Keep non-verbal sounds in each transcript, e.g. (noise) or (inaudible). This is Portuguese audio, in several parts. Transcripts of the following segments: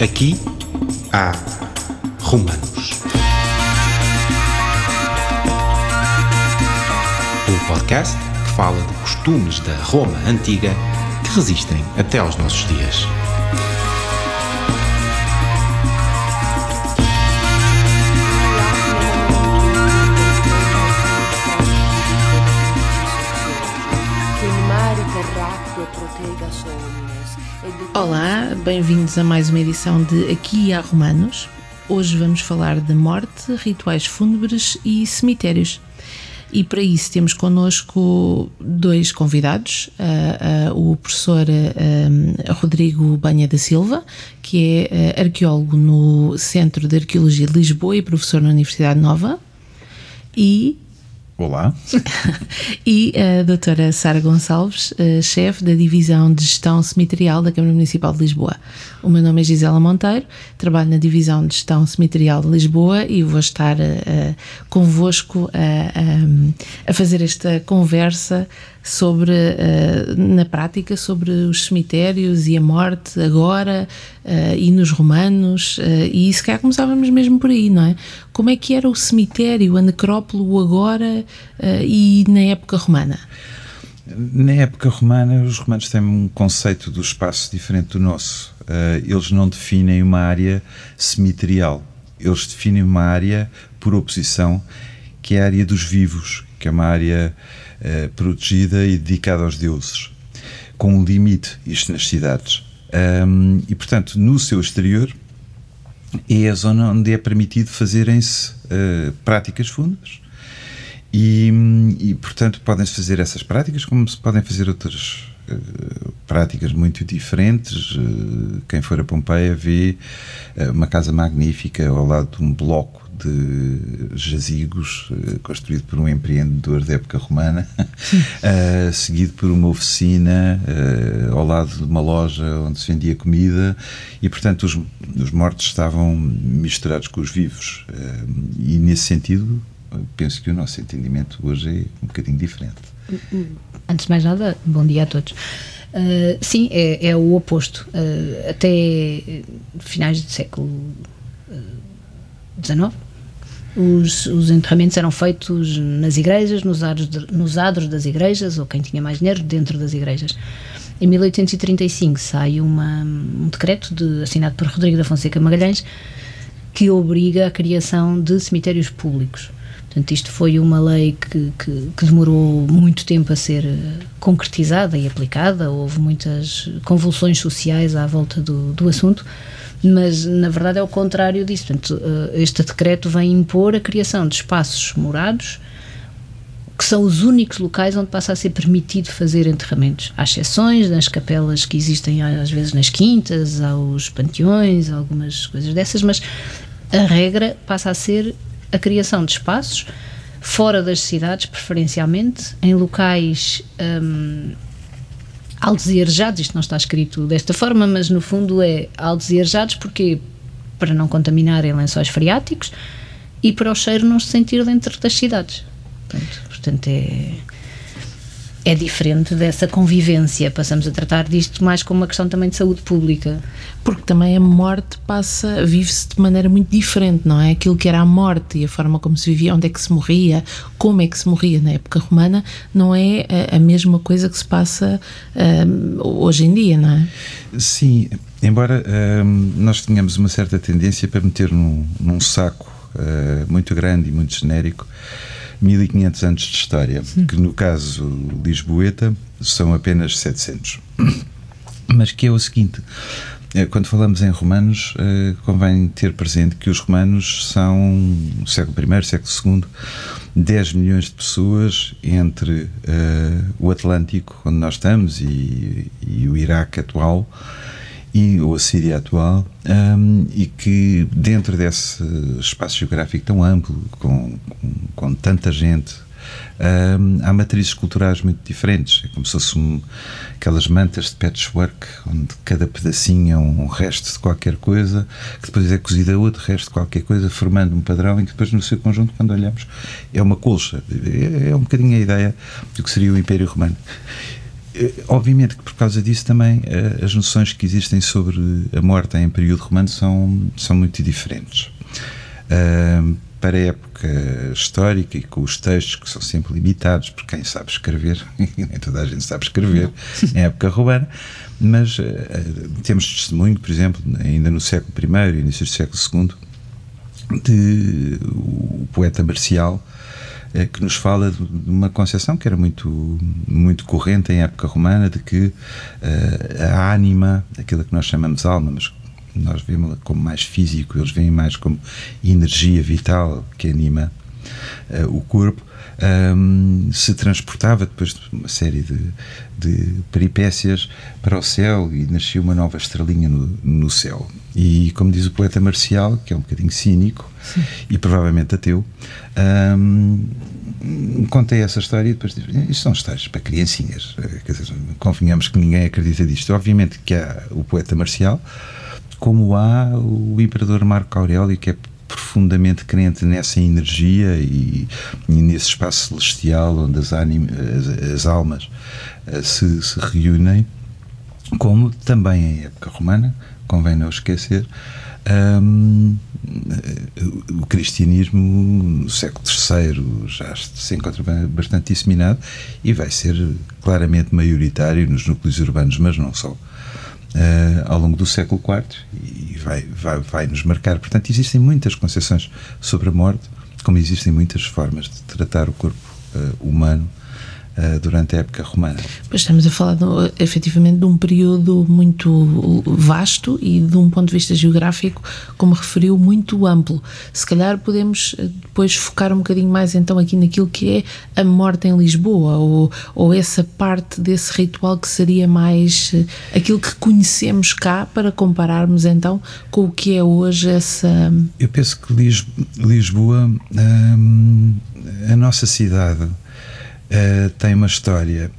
Aqui há Romanos. O podcast que fala de costumes da Roma antiga que resistem até aos nossos dias. Bem-vindos a mais uma edição de Aqui há Romanos. Hoje vamos falar de morte, rituais fúnebres e cemitérios. E para isso temos connosco dois convidados, uh, uh, o professor uh, Rodrigo Banha da Silva, que é arqueólogo no Centro de Arqueologia de Lisboa e professor na Universidade Nova, e Olá. (laughs) e a doutora Sara Gonçalves, chefe da Divisão de Gestão Cemiterial da Câmara Municipal de Lisboa. O meu nome é Gisela Monteiro, trabalho na Divisão de Gestão Cemiterial de Lisboa e vou estar uh, convosco uh, a fazer esta conversa sobre, uh, na prática, sobre os cemitérios e a morte agora uh, e nos romanos, uh, e se calhar começávamos mesmo por aí, não é? Como é que era o cemitério, a necrópole agora e na época romana? Na época romana, os romanos têm um conceito do espaço diferente do nosso. eles não definem uma área cemiterial, eles definem uma área por oposição, que é a área dos vivos, que é uma área eh, protegida e dedicada aos deuses, com um limite, isto nas cidades. Um, e, portanto, no seu exterior é a zona onde é permitido fazerem-se uh, práticas fúnebres. E, e, portanto, podem-se fazer essas práticas, como se podem fazer outras práticas muito diferentes. Uh, quem for a Pompeia vê uma casa magnífica ao lado de um bloco de jazigos construído por um empreendedor da época romana, uh, (laughs) seguido por uma oficina uh, ao lado de uma loja onde se vendia comida e, portanto, os, os mortos estavam misturados com os vivos. e, nesse sentido, penso que o nosso entendimento hoje é um bocadinho diferente. Antes de mais nada, bom dia a todos. Uh, sim, é, é, o oposto. Uh, até finais do século XIX, os, os enterramentos eram feitos nas igrejas, nos adros, nos adros das igrejas, ou quem tinha mais dinheiro, dentro das igrejas. Em 1835 sai uma, um decreto de, assinado por Rodrigo da Fonseca Magalhães que obriga a criação de cemitérios públicos. Portanto, isto foi uma lei que, que, que, demorou muito tempo a ser concretizada e aplicada, houve muitas convulsões sociais à volta do, do assunto, mas na verdade é o contrário disso. Portanto, eh, este decreto vem impor a criação de espaços morados que são os únicos locais onde passa a ser permitido fazer enterramentos. Há exceções nas capelas que existem às vezes nas quintas, aos panteões, algumas coisas dessas, mas a regra passa a ser a criação de espaços fora das cidades, preferencialmente, em locais hum, aldesejados, isto não está escrito desta forma, mas no fundo é aldesejados porque para não contaminarem lençóis freáticos e para o cheiro não se sentir dentro das cidades. Portanto, portanto é é diferente dessa convivência. Passamos a tratar disto mais como uma questão também de saúde pública. Porque também a morte passa, vive-se de maneira muito diferente, não é? Aquilo que era a morte e a forma como se vivia, onde é que se morria, como é que se morria na época romana, não é a, mesma coisa que se passa um, hoje em dia, não é? Sim, embora um, nós tenhamos uma certa tendência para meter num, num saco uh, muito grande e muito genérico 1500 anos de história, que no caso lisboeta são apenas 700. Mas que é o seguinte, eh, quando falamos em romanos, eh, convém ter presente que os romanos são, século I, século II, 10 milhões de pessoas entre uh, o Atlântico, onde nós estamos, e, e o Iraque atual, e, ou a Síria atual, um, e que dentro desse espaço geográfico tão amplo, com, com, com tanta gente, um, há matrizes culturais muito diferentes. É como se fossem um, aquelas mantas de patchwork, onde cada pedacinho é um resto de qualquer coisa, que depois é cozida a outro resto de qualquer coisa, formando um padrão, e que depois no seu conjunto, quando olhamos, é uma colcha. É, é um bocadinho a ideia do que seria o Império Romano. Obviamente que por causa disso também as noções que existem sobre a morte em período romano são, são muito diferentes. Uh, para a época histórica e com os textos que são sempre limitados por quem sabe escrever, (laughs) nem toda a gente sabe escrever em época romana, mas uh, temos testemunho, por exemplo, ainda no século I e início do século II, de o poeta Marcial que nos fala de uma concepção que era muito, muito corrente em época romana, de que uh, a ânima, aquilo que nós chamamos alma, mas nós vemos como mais físico, eles veem mais como energia vital que anima uh, o corpo, um, se transportava depois de uma série de, de, peripécias para o céu e nascia uma nova estrelinha no, no, céu. E como diz o poeta Marcial, que é um bocadinho cínico Sim. e provavelmente ateu, um, contei essa história e depois disse, isto são histórias para criancinhas. Eh, quer dizer, convenhamos que ninguém acredita disto. Obviamente que há o poeta Marcial, como há o imperador Marco Aurélio, que é profundamente crente nessa energia e, e nesse espaço celestial onde as, as, as almas uh, se, se, reúnem, como também em época romana, convém não esquecer, um, o cristianismo no século III já se encontra bastante disseminado e vai ser claramente maioritário nos núcleos urbanos, mas não só uh, ao longo do século IV e vai, vai, vai nos marcar. Portanto, existem muitas concepções sobre a morte, como existem muitas formas de tratar o corpo uh, humano eh, durante a época romana. Pois estamos a falar de, efetivamente de um período muito vasto e de um ponto de vista geográfico, como referiu, muito amplo. Se calhar podemos eh, depois focar um bocadinho mais então aqui naquilo que é a morte em Lisboa ou, ou essa parte desse ritual que seria mais eh, aquilo que conhecemos cá para compararmos então com o que é hoje essa. Eu penso que Lisboa, hum, a nossa cidade uh, tem uma história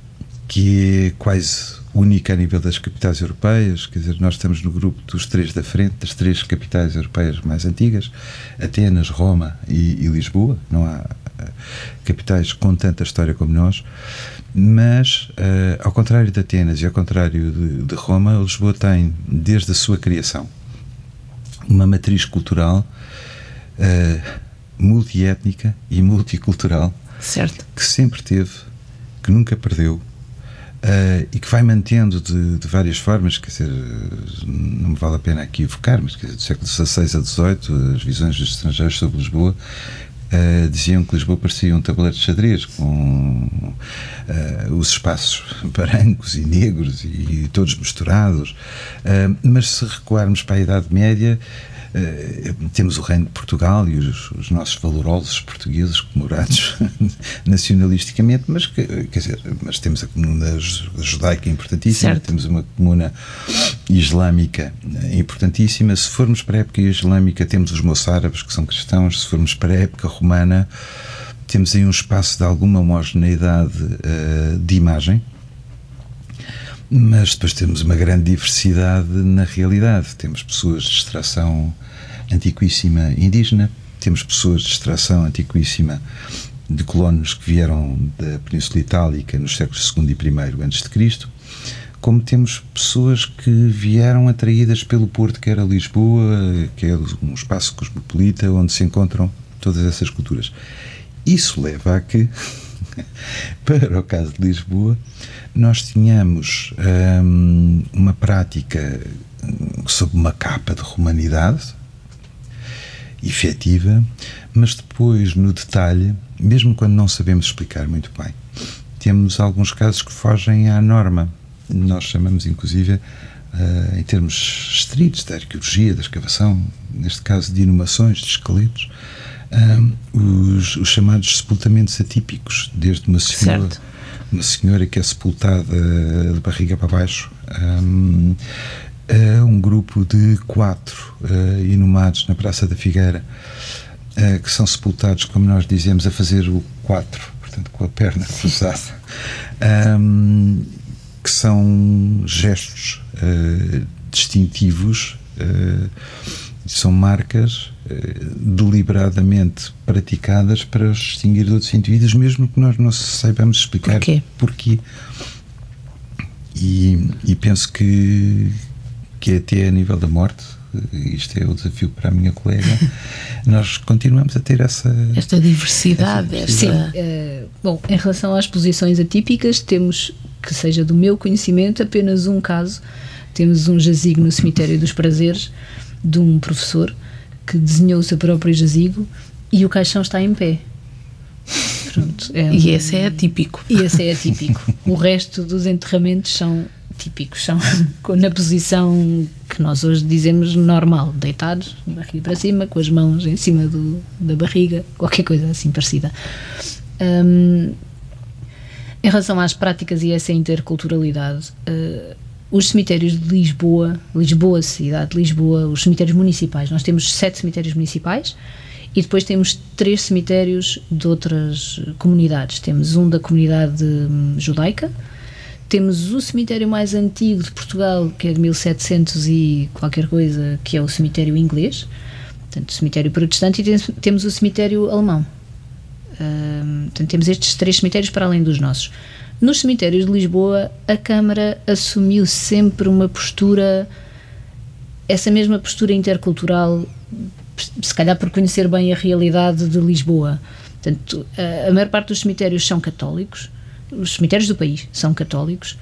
que é quase única a nível das capitais europeias, quer dizer, nós estamos no grupo dos três da frente, das três capitais europeias mais antigas, Atenas, Roma e, e Lisboa, não há uh, capitais com tanta história como nós, mas, uh, ao contrário de Atenas e ao contrário de, de, Roma, Lisboa tem, desde a sua criação, uma matriz cultural uh, multiétnica e multicultural certo. que sempre teve, que nunca perdeu. Uh, e que vai mantendo de, de, várias formas, quer dizer, não me vale a pena aqui evocar, mas quer dizer, do século XVI a XVIII, as visões dos estrangeiros sobre Lisboa uh, diziam que Lisboa parecia um tabuleiro de xadrez, com uh, os espaços (laughs) brancos e negros e, e todos misturados. mas se recuarmos para a Idade Média, Uh, temos o Reino de Portugal e os, os nossos valorosos portugueses comemorados (laughs) nacionalisticamente, mas quer dizer, mas temos a comuna judaica importantíssima, certo. temos uma comuna islâmica importantíssima. Se formos para a época islâmica, temos os moçárabes que são cristãos. Se formos para a época romana, temos aí um espaço de alguma homogeneidade uh, de imagem mas depois temos uma grande diversidade na realidade. Temos pessoas de extração antiquíssima indígena, temos pessoas de extração antiquíssima de colonos que vieram da Península Itálica nos séculos II e I antes de Cristo, como temos pessoas que vieram atraídas pelo Porto, que era Lisboa, que é um espaço cosmopolita onde se encontram todas essas culturas. Isso leva a que, (laughs) para o caso de Lisboa, nós tínhamos hum, uma prática sob uma capa de romanidade efetiva, mas depois, no detalhe, mesmo quando não sabemos explicar muito bem, temos alguns casos que fogem à norma. Nós chamamos, inclusive, uh, em termos estritos da arqueologia, da escavação, neste caso de inumações, de esqueletos, um, os, os, chamados sepultamentos atípicos, desde uma senhora. Certo uma senhora que é sepultada de barriga para baixo. Um, uh, um grupo de quatro uh, inumados na Praça da Figueira uh, que são sepultados, como nós dizemos, a fazer o quatro, portanto, com a perna cruzada, um, que são gestos uh, distintivos, são marcas deliberadamente praticadas para os distinguir de outros indivíduos, mesmo que nós não saibamos explicar porquê. porquê. e, e penso que, que até a nível da morte, isto é o desafio para a minha colega, (laughs) nós continuamos a ter essa. Esta diversidade. Essa Sim. Esta... eh, bom, em relação às posições atípicas, temos, que seja do meu conhecimento, apenas um caso. Temos um jazigo no Cemitério dos Prazeres de um professor que desenhou o seu próprio jazigo e o caixão está em pé. Pronto, é E um- esse é atípico. e esse é atípico. o resto dos enterramentos são típicos, são (laughs) na posição que nós hoje dizemos normal, deitados, barriga para cima, com as mãos em cima do, da barriga, qualquer coisa assim parecida. Hum, em relação às práticas e essa interculturalidade, eh, os cemitérios de Lisboa, Lisboa, cidade de Lisboa, os cemitérios municipais, nós temos sete cemitérios municipais e depois temos três cemitérios de outras comunidades. Temos um da comunidade hum, judaica, temos o cemitério mais antigo de Portugal, que é de 1700 e qualquer coisa, que é o cemitério inglês, portanto, cemitério protestante, e temos- temos o cemitério alemão. Hum, portanto, temos estes três cemitérios para além dos nossos. Nos cemitérios de Lisboa, a Câmara assumiu sempre uma postura, essa mesma postura intercultural, se calhar por conhecer bem a realidade de Lisboa. Portanto, a, maior parte dos cemitérios são católicos, os cemitérios do país são católicos,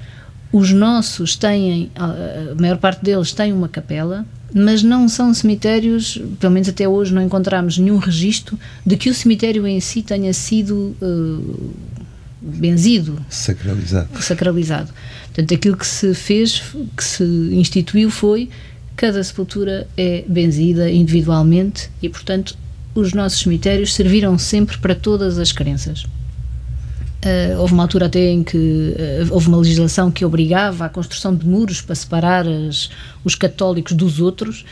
os nossos têm, a maior parte deles tem uma capela, mas não são cemitérios, pelo menos até hoje não encontramos nenhum registro de que o cemitério em si tenha sido eh, benzido, Sacralizado. sacralizado. Portanto, aquilo que se fez, que se instituiu foi cada sepultura é benzida individualmente e, portanto, os nossos cemitérios serviram sempre para todas as crenças. Uh, houve uma altura até em que uh, houve uma legislação que obrigava à construção de muros para separar as- os católicos dos outros.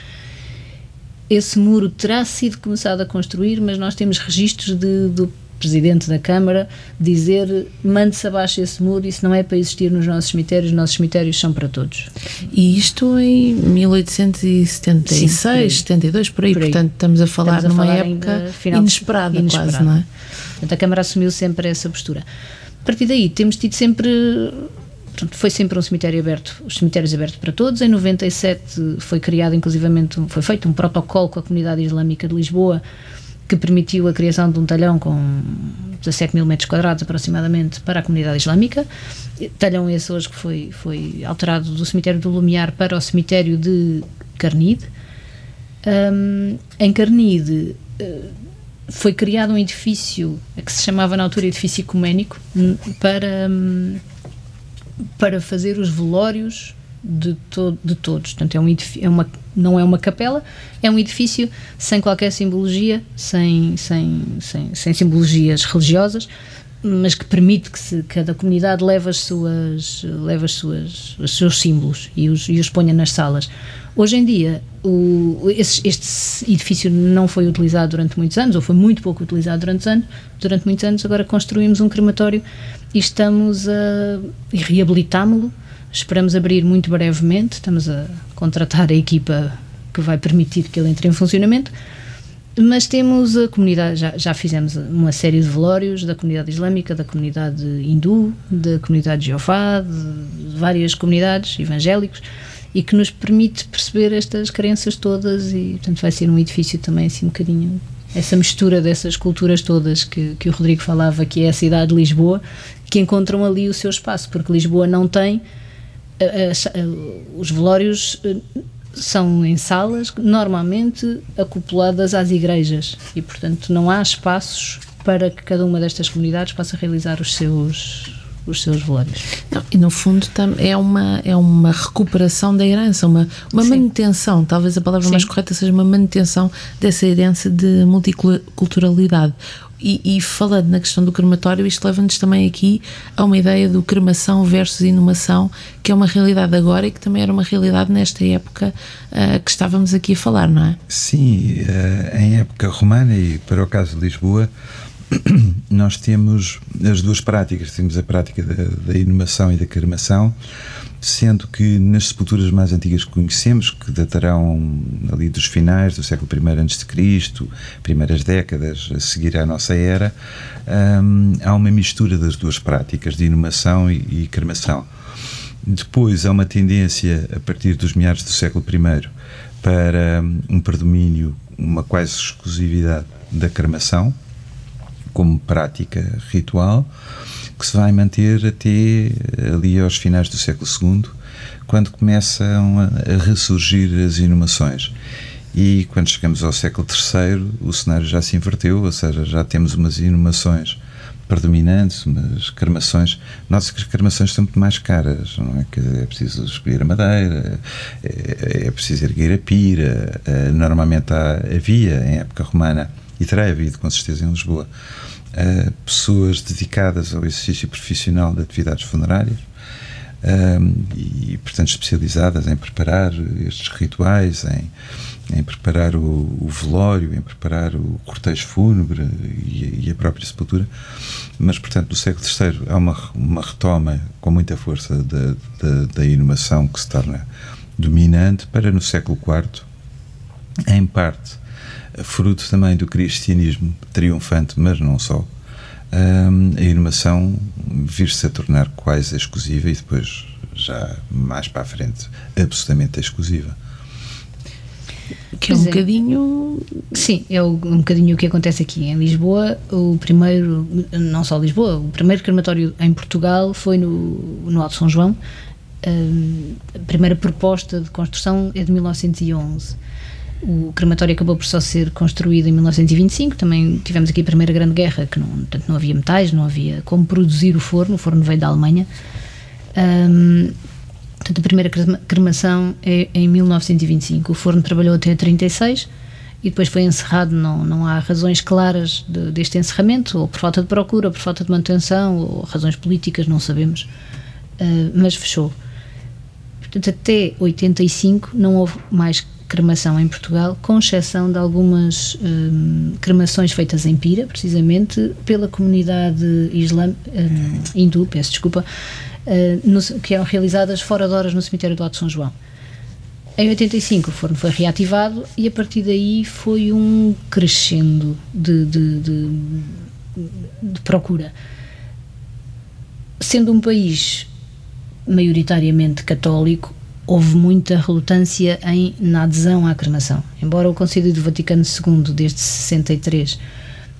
Esse muro terá sido começado a construir, mas nós temos registros de- do presidente da Câmara dizer mande-se abaixo esse muro, isso não é para existir nos nossos cemitérios, os nossos cemitérios são para todos. E isto em 1876, Sim, por aí. 72, por aí. Por aí. portanto estamos a falar Estamos a numa falar época ainda final- inesperada, inesperada. quase, não é? Portanto, a Câmara assumiu sempre essa postura. A partir daí, temos tido sempre. portanto, foi sempre um cemitério aberto, os cemitérios abertos para todos. Em 97 foi criado, inclusivamente, foi feito um protocolo com a comunidade islâmica de Lisboa que permitiu a criação de um talhão com 17 mil metros quadrados aproximadamente para a comunidade islâmica. Talhão esse hoje que foi, foi alterado do cemitério do Lumiar para o cemitério de Carnide. Hum, em Carnide eh, foi criado um edifício que se chamava na altura edifício ecuménico hum, para, hum, para fazer os velórios de, to de todos. Portanto, é um é uma, não é uma capela, é um edifício sem qualquer simbologia, sem, sem, sem, sem simbologias religiosas, mas que permite que se, cada comunidade leve, as suas, leve as suas, os seus símbolos e os, e os ponha nas salas. Hoje em dia, o, esse- este edifício não foi utilizado durante muitos anos, ou foi muito pouco utilizado durante anos, durante muitos anos. Agora construímos um crematório e estamos a e reabilitámo-lo. Esperamos abrir muito brevemente. Estamos a contratar a equipa que vai permitir que ele entre em funcionamento. Mas temos a comunidade, já, já fizemos uma série de velórios da comunidade islâmica, da comunidade hindu, da comunidade de Jeová, de, várias comunidades evangélicos e que nos permite perceber estas crenças todas e, portanto, vai ser um edifício também assim um bocadinho essa mistura dessas culturas todas que, que o Rodrigo falava, que é a cidade de Lisboa, que encontram ali o seu espaço, porque Lisboa não tem os velórios eh, são em salas normalmente acopladas às igrejas. E portanto não há espaços para que cada uma destas comunidades possa realizar os seus os seus velórios. Não, e no fundo é uma, é uma recuperação da herança, uma, uma Sim. manutenção, talvez a palavra mais Sim. correta seja uma manutenção dessa herança de multiculturalidade. E, e falando na questão do crematório, isto leva-nos também aqui a uma ideia do cremação versus inumação, que é uma realidade agora e que também era uma realidade nesta época ah, que estávamos aqui a falar, não é? Sim, eh, em época romana e para o caso de Lisboa, (clears throat) nós temos as duas práticas. Temos a prática da, da inumação e da cremação, sendo que nas sepulturas mais antigas que conhecemos, que datarão ali dos finais do século I a.C., primeiras décadas a seguir à nossa era, hum, há uma mistura das duas práticas, de inumação e, e cremação. Depois há uma tendência, a partir dos meados do século I, para um predomínio, uma quase exclusividade da cremação, como prática ritual, que se vai manter até ali aos finais do século II, quando começam a ressurgir as inumações. E quando chegamos ao século III, o cenário já se inverteu, ou seja, já temos umas inumações predominantes, umas cremações. Nota-se que as cremações são muito mais caras, não é? Que é preciso escolher a madeira, é, é preciso erguer a pira. Eh, normalmente há, havia, em época romana, e terá havido com certeza em Lisboa, uh, pessoas dedicadas ao exercício profissional de atividades funerárias um, e, portanto, especializadas em preparar estes rituais, em, em preparar o, o, velório, em preparar o cortejo fúnebre e, e, a própria sepultura. Mas, portanto, no século III há uma, uma retoma com muita força da, da, da inumação que se torna dominante para no século IV, em parte fruto também do cristianismo triunfante, mas não só, a inumação vir-se a tornar quase exclusiva e depois, já mais para a frente, absolutamente exclusiva. Que é um é. bocadinho. Sim, é um bocadinho o que acontece aqui. Em Lisboa, o primeiro, não só Lisboa, o primeiro crematório em Portugal foi no, no Alto São João. a primeira proposta de construção é de 1911 o crematório acabou por só ser construído em 1925. Também tivemos aqui a Primeira Grande Guerra, que não, portanto, não havia metais, não havia como produzir o forno. O forno veio da Alemanha. Um, portanto, a primeira cremação é em 1925. O forno trabalhou até 36 e depois foi encerrado. Não, não há razões claras de, deste encerramento, ou por falta de procura, ou por falta de manutenção, ou razões políticas, não sabemos. Uh, mas fechou. Portanto, até 85 não houve mais cremação em Portugal, com exceção de algumas hum, cremações feitas em Pira, precisamente pela comunidade islam, hum, hindu, peço desculpa, hum, no, que eram realizadas fora de horas no cemitério do Alto São João. Em 85 o forno foi reativado e a partir daí foi um crescendo de, de, de, de procura. Sendo um país maioritariamente católico, houve muita relutância em, na adesão à cremação. Embora o Concílio do Vaticano II, desde 63,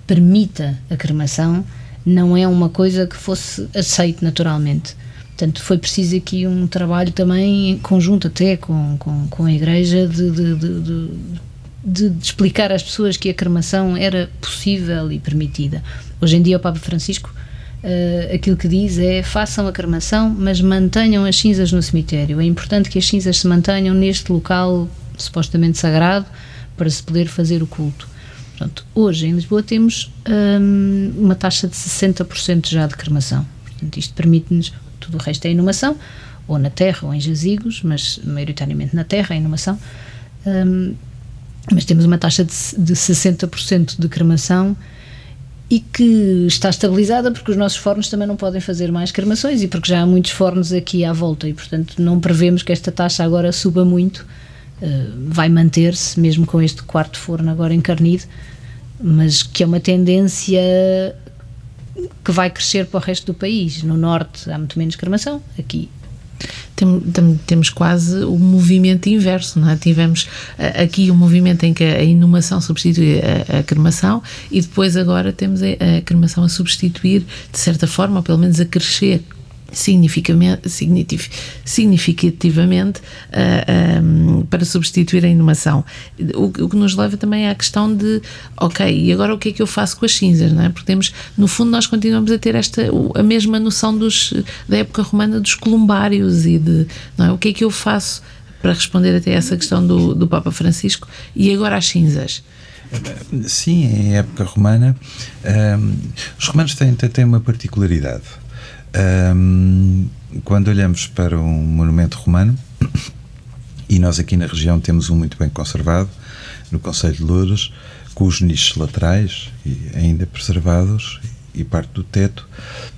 permita a cremação, não é uma coisa que fosse aceite naturalmente. Portanto, foi preciso aqui um trabalho também em conjunto até com, com, com a Igreja de, de, de, de, de explicar às pessoas que a cremação era possível e permitida. Hoje em dia o Papa Francisco uh, aquilo que diz é façam a cremação, mas mantenham as cinzas no cemitério. É importante que as cinzas se mantenham neste local supostamente sagrado para se poder fazer o culto. Portanto, hoje em Lisboa temos um, uma taxa de 60% já de cremação. Portanto, isto permite-nos, tudo o resto é inumação, ou na terra ou em jazigos, mas maioritariamente na terra a inumação. Um, mas temos uma taxa de, de 60% de cremação e que está estabilizada porque os nossos fornos também não podem fazer mais cremações e porque já há muitos fornos aqui à volta e, portanto, não prevemos que esta taxa agora suba muito. Uh, vai manter-se, mesmo com este quarto forno agora encarnido, mas que é uma tendência que vai crescer para o resto do país. No norte há muito menos cremação, aqui tem, tem, temos quase o movimento inverso, não é? Tivemos uh, aqui o um movimento em que a inumação substitui a, a, cremação e depois agora temos a, a cremação a substituir, de certa forma, ou pelo menos a crescer significativamente uh, ah, um, ah, para substituir a inumação. O, o, que nos leva também à questão de, ok, e agora o que é que eu faço com as cinzas, não é? Porque temos, no fundo, nós continuamos a ter esta, a mesma noção dos, da época romana dos columbários e de, não é? O que é que eu faço para responder até essa questão do, do Papa Francisco e agora as cinzas? Sim, em época romana, um, os romanos têm, têm uma particularidade um, quando olhamos para um monumento romano, (coughs) e nós aqui na região temos um muito bem conservado, no Conselho de Louros, com os nichos laterais ainda preservados e parte do teto,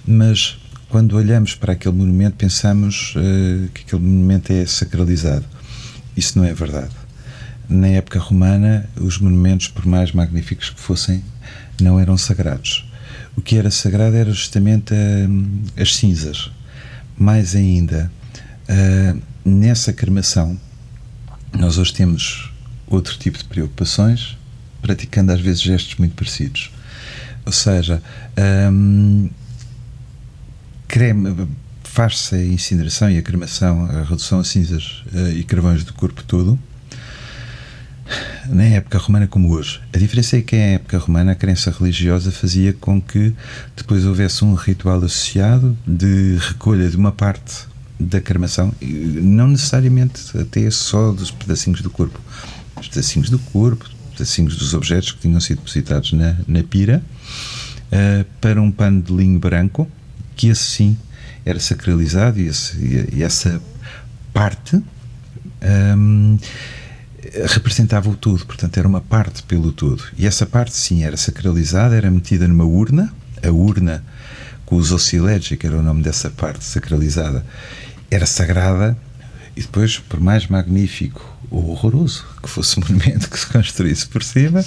mas quando olhamos para aquele monumento pensamos uh, que aquele monumento é sacralizado. Isso não é verdade. Na época romana, os monumentos, por mais magníficos que fossem, não eram sagrados o que era sagrado era justamente a, as cinzas. Mais ainda, Uh, nessa cremação, nós hoje temos outro tipo de preocupações, praticando às vezes gestos muito parecidos. Ou seja, um, faz-se a incineração e a cremação, a redução a cinzas uh, e carvões do corpo todo, na época romana como hoje. A diferença é que, em época romana, a crença religiosa fazia com que depois houvesse um ritual associado de recolha de uma parte da cremação, não necessariamente até só dos pedacinhos do corpo, os pedacinhos do corpo, pedacinhos dos objetos que tinham sido depositados na, na pira, uh, para um pano de linho branco, que assim era sacralizado e, esse, e essa parte. Um, representava o todo, portanto era uma parte pelo todo. E essa parte, sim, era sacralizada, era metida numa urna, a urna com os osciledes, que era o nome dessa parte sacralizada, era sagrada, e depois, por mais magnífico ou horroroso que fosse o monumento (laughs) que se construísse por cima,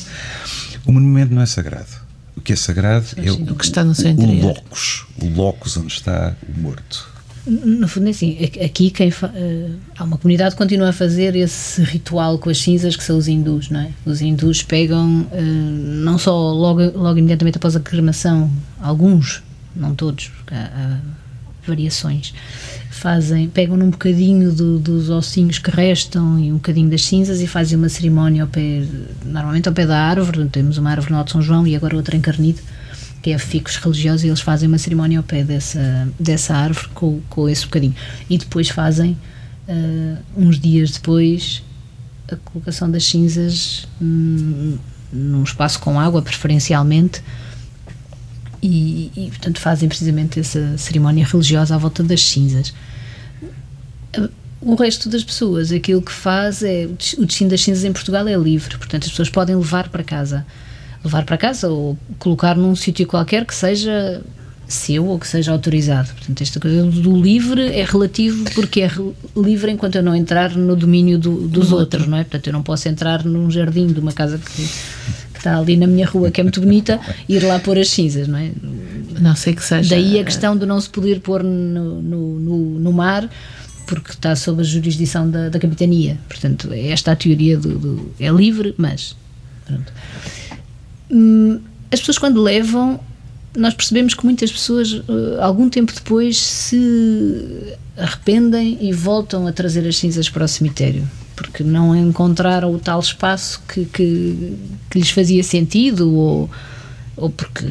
o monumento não é sagrado. O que é sagrado é o, o que está no seu interior. O locus, o locus onde está o morto. No fundo, é assim, aqui quem fa, uh, há uma comunidade que continua a fazer esse ritual com as cinzas que são os hindus, não é? Os hindus pegam, uh, não só logo, logo imediatamente após a cremação, alguns, não todos, porque há, há variações, fazem, pegam num bocadinho do, dos ossinhos que restam e um bocadinho das cinzas e fazem uma cerimónia ao pé, normalmente ao pé da árvore, temos uma árvore no Alto São João e agora outra em que é ficos religiosos, e eles fazem uma cerimónia ao pé dessa, dessa árvore com, com esse bocadinho. E depois fazem, uh, uns dias depois, a colocação das cinzas hum, num espaço com água, preferencialmente, e, e, portanto fazem precisamente essa cerimónia religiosa à volta das cinzas. O resto das pessoas, aquilo que faz é o destino das cinzas em Portugal é livre, portanto as pessoas podem levar para casa levar para casa ou colocar num sítio qualquer que seja seu ou que seja autorizado. Portanto, esta coisa do livre é relativo porque é livre enquanto eu não entrar no domínio do, dos outros, não é? Portanto, eu não posso entrar num jardim de uma casa que, que, está ali na minha rua, que é muito bonita, e ir lá pôr as cinzas, não é? Não sei que seja. Daí a questão de não se poder pôr no, no, no, no mar porque está sob a jurisdição da, da capitania. Portanto, esta é a teoria do, do é livre, mas pronto. Hum, as pessoas quando levam, nós percebemos que muitas pessoas, eh, algum tempo depois, se arrependem e voltam a trazer as cinzas para o cemitério, porque não encontraram o tal espaço que, que, que lhes fazia sentido ou, ou porque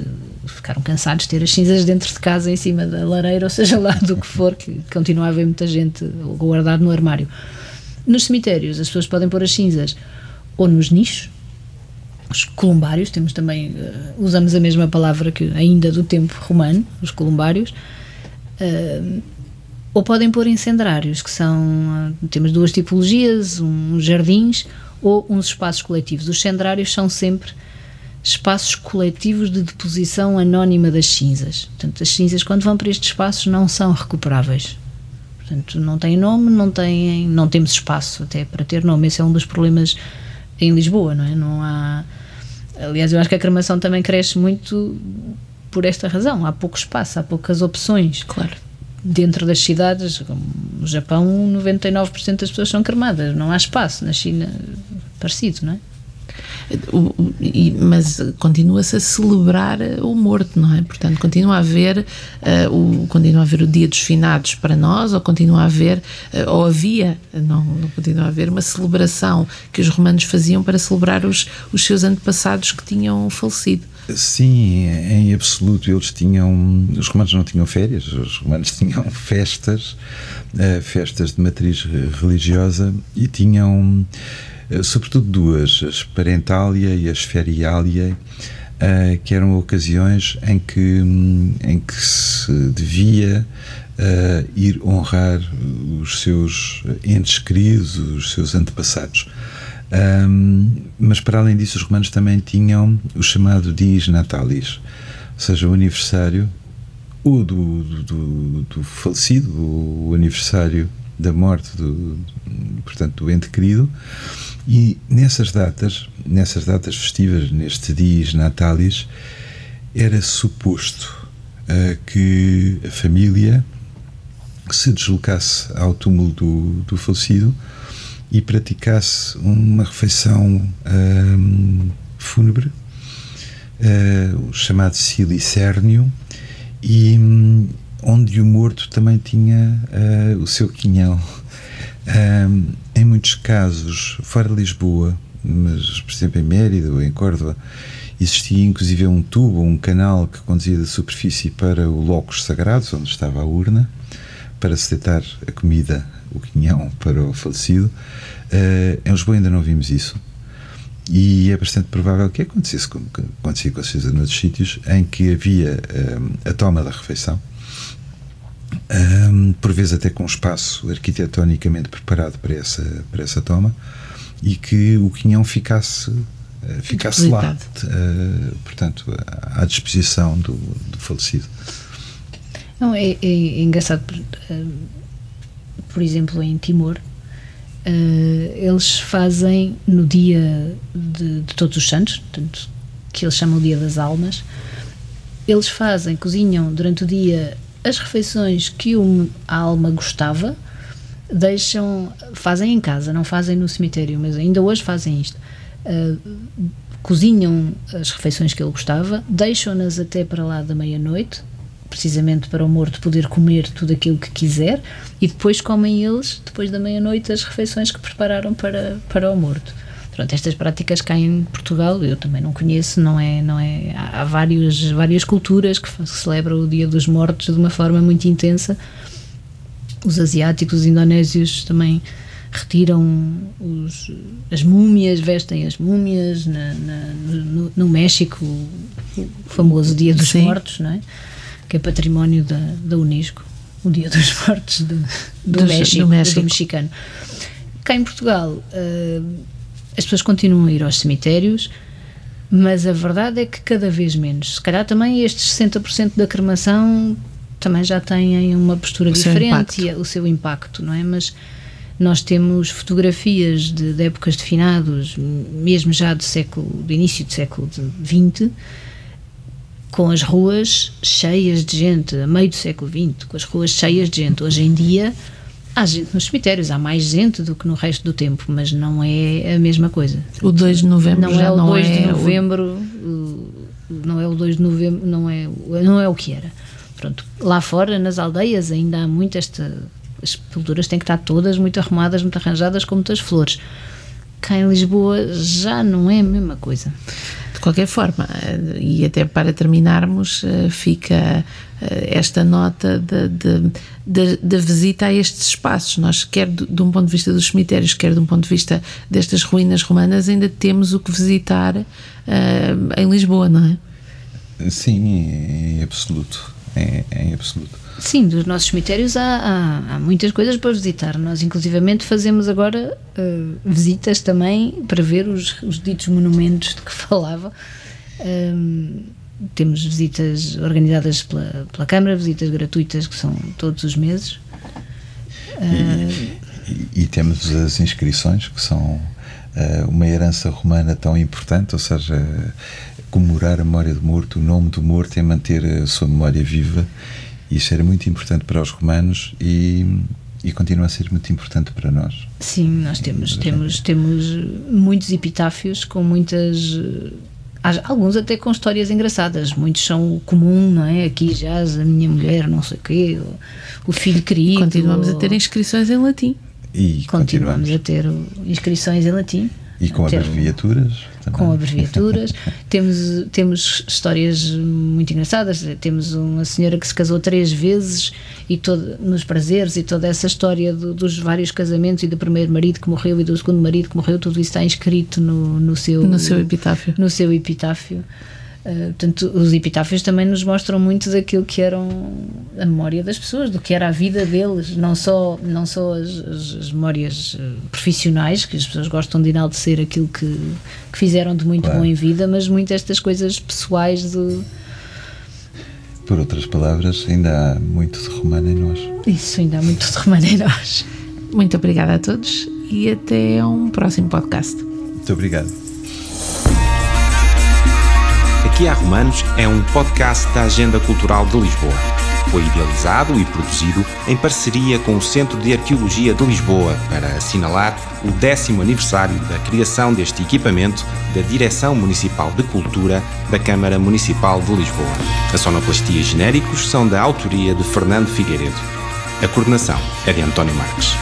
ficaram cansados de ter as cinzas dentro de casa, em cima da lareira, ou seja lá do que for, que continua a haver muita gente guardado no armário. Nos cemitérios, as pessoas podem pôr as cinzas ou nos nichos, os columbários, temos também, uh, usamos a mesma palavra que ainda do tempo romano, os columbários, uh, ou podem pôr incendiários, que são, uh, temos duas tipologias, uns jardins ou uns espaços coletivos. Os centrários são sempre espaços coletivos de deposição anónima das cinzas. Portanto, as cinzas, quando vão para estes espaços, não são recuperáveis. Portanto, não têm nome, não, têm, não temos espaço até para ter nome. Esse é um dos problemas em Lisboa, não é? Não há Aliás, eu acho que a cremação também cresce muito por esta razão. Há pouco espaço, há poucas opções. Claro. Dentro das cidades, no Japão, 99% das pessoas são cremadas. Não há espaço. Na China, parecido, não é? Mas continua-se a celebrar o morto, não é? Portanto, continua a haver uh, o, continua a haver o dia dos finados para nós, ou continua a haver, uh, ou havia, não, não continua a haver, uma celebração que os romanos faziam para celebrar os, os seus antepassados que tinham falecido. Sim, em absoluto. Eles tinham. Os romanos não tinham férias, os romanos (laughs) tinham festas, festas de matriz religiosa e tinham eh, sobretudo duas, as Parentália e as Feriália, uh, que eram ocasiões em que, hum, em que se devia uh, ir honrar os seus entes queridos, os seus antepassados. Um, mas para além disso, os romanos também tinham o chamado dies natalis, ou seja, o aniversário ou do, do, do falecido, o aniversário da morte do, portanto, do ente querido, e nessas datas, nessas datas festivas, nestes dias natalis, era suposto uh, que a família se deslocasse ao túmulo do, do falecido e praticasse uma refeição um, fúnebre, uh, chamado silicérnio, e um, onde o morto também tinha uh, o seu quinhão. Um, em muitos casos, fora de Lisboa, mas por exemplo em Mérida ou em Córdoba, existia inclusive um tubo, um canal que conduzia da superfície para o locus sagrados, onde estava a urna, para se deitar a comida, o quinhão, para o falecido. Uh, em Lisboa ainda não vimos isso. E é bastante provável que acontecesse como acontecia com certeza noutros sítios, em que havia um, a toma da refeição, um, por vezes até com um espaço arquitetonicamente preparado para essa, para essa toma, e que o quinhão ficasse uh, ficasse lá, uh, portanto, à disposição do, do falecido. Não, é, é, é engraçado, uh, por exemplo, em Timor, eles fazem no dia de, de Todos os Santos, portanto, que eles chamam o Dia das Almas, eles fazem, cozinham durante o dia as refeições que a alma gostava, deixam, fazem em casa, não fazem no cemitério, mas ainda hoje fazem isto. Uh, cozinham as refeições que ele gostava, deixam-nas até para lá da meia-noite, precisamente para o morto poder comer tudo aquilo que quiser, e depois comem eles, depois da meia-noite, as refeições que prepararam para, para o morto. Pronto, estas práticas cá em Portugal eu também não conheço, não é, não é, há vários, várias culturas que celebram o Dia dos Mortos de uma forma muito intensa, os asiáticos, os indonésios também retiram os, as múmias, vestem as múmias na, na, no, no, México, o famoso Dia dos Sim. Mortos, não é? que é património da, da Unesco, o Dia dos Mortos de, do, México, do, México. do mexicano. Cá em Portugal, uh, as pessoas continuam a ir aos cemitérios, mas a verdade é que cada vez menos. Se calhar também estes 60% da cremação também já têm uma postura o diferente e o seu impacto, não é? Mas nós temos fotografias de, de, épocas de finados, mesmo já do século, do início do século XX, com as ruas cheias de gente, a meio do século XX, com as ruas cheias de gente. Hoje em dia há gente nos cemitérios, há mais gente do que no resto do tempo, mas não é a mesma coisa. O 2 de novembro não é o 2 é de novembro, o... não é o 2 de novembro, não é, não é o que era. Pronto, lá fora, nas aldeias, ainda há muito esta. As pinturas têm que estar todas muito arrumadas, muito arranjadas, com muitas flores. Cá em Lisboa já não é a mesma coisa. De qualquer forma, e até para terminarmos, eh, fica eh, esta nota da visita a estes espaços. Nós, quer de um ponto de vista dos cemitérios, quer de um ponto de vista destas ruínas romanas, ainda temos o que visitar uh, em Lisboa, não é? Sim, em absoluto em, em absoluto. Sim, dos nossos cemitérios há, há, há, muitas coisas para visitar. Nós, inclusivamente, fazemos agora uh, visitas também para ver os, os, ditos monumentos de que (laughs) falava. Um, temos visitas organizadas pela, pela Câmara, visitas gratuitas que são todos os meses. Uh, e, e, temos as inscrições, que são uh, uma herança romana tão importante, ou seja, comemorar a memória do morto, o nome do morto é manter a sua memória viva. Isso era muito importante para os romanos e, e continua a ser muito importante para nós. Sim, nós temos, temos, temos muitos epitáfios com muitas. Alguns até com histórias engraçadas, muitos são comum, não é? Aqui já a minha mulher, não sei o quê, o, o filho querido. Continuamos a ter inscrições em latim. E continuamos, continuamos a ter inscrições em latim. E com abreviaturas? Também. Com abreviaturas. (laughs) temos, temos histórias muito engraçadas. Temos uma senhora que se casou três vezes e todo, nos prazeres e toda essa história do, dos vários casamentos e do primeiro marido que morreu e do segundo marido que morreu, tudo isso está inscrito no, no, seu, no seu epitáfio. No seu epitáfio. Uh, portanto, os epitáfios também nos mostram muito daquilo que eram a memória das pessoas, do que era a vida deles, não só, não só as, as, as memórias eh, profissionais, que as pessoas gostam de enaltecer aquilo que, que fizeram de muito claro. bom em vida, mas muito estas coisas pessoais do. Por outras palavras, ainda há muito de romano em nós. Isso, ainda há muito de romano em nós. Muito obrigada a todos e até um próximo podcast. Muito obrigado. Aqui há Romanos é um podcast da Agenda Cultural de Lisboa. Foi idealizado e produzido em parceria com o Centro de Arqueologia de Lisboa para assinalar o décimo aniversário da criação deste equipamento da Direção Municipal de Cultura da Câmara Municipal de Lisboa. A sonoplastia genéricos são da autoria de Fernando Figueiredo. A coordenação é de António Marques.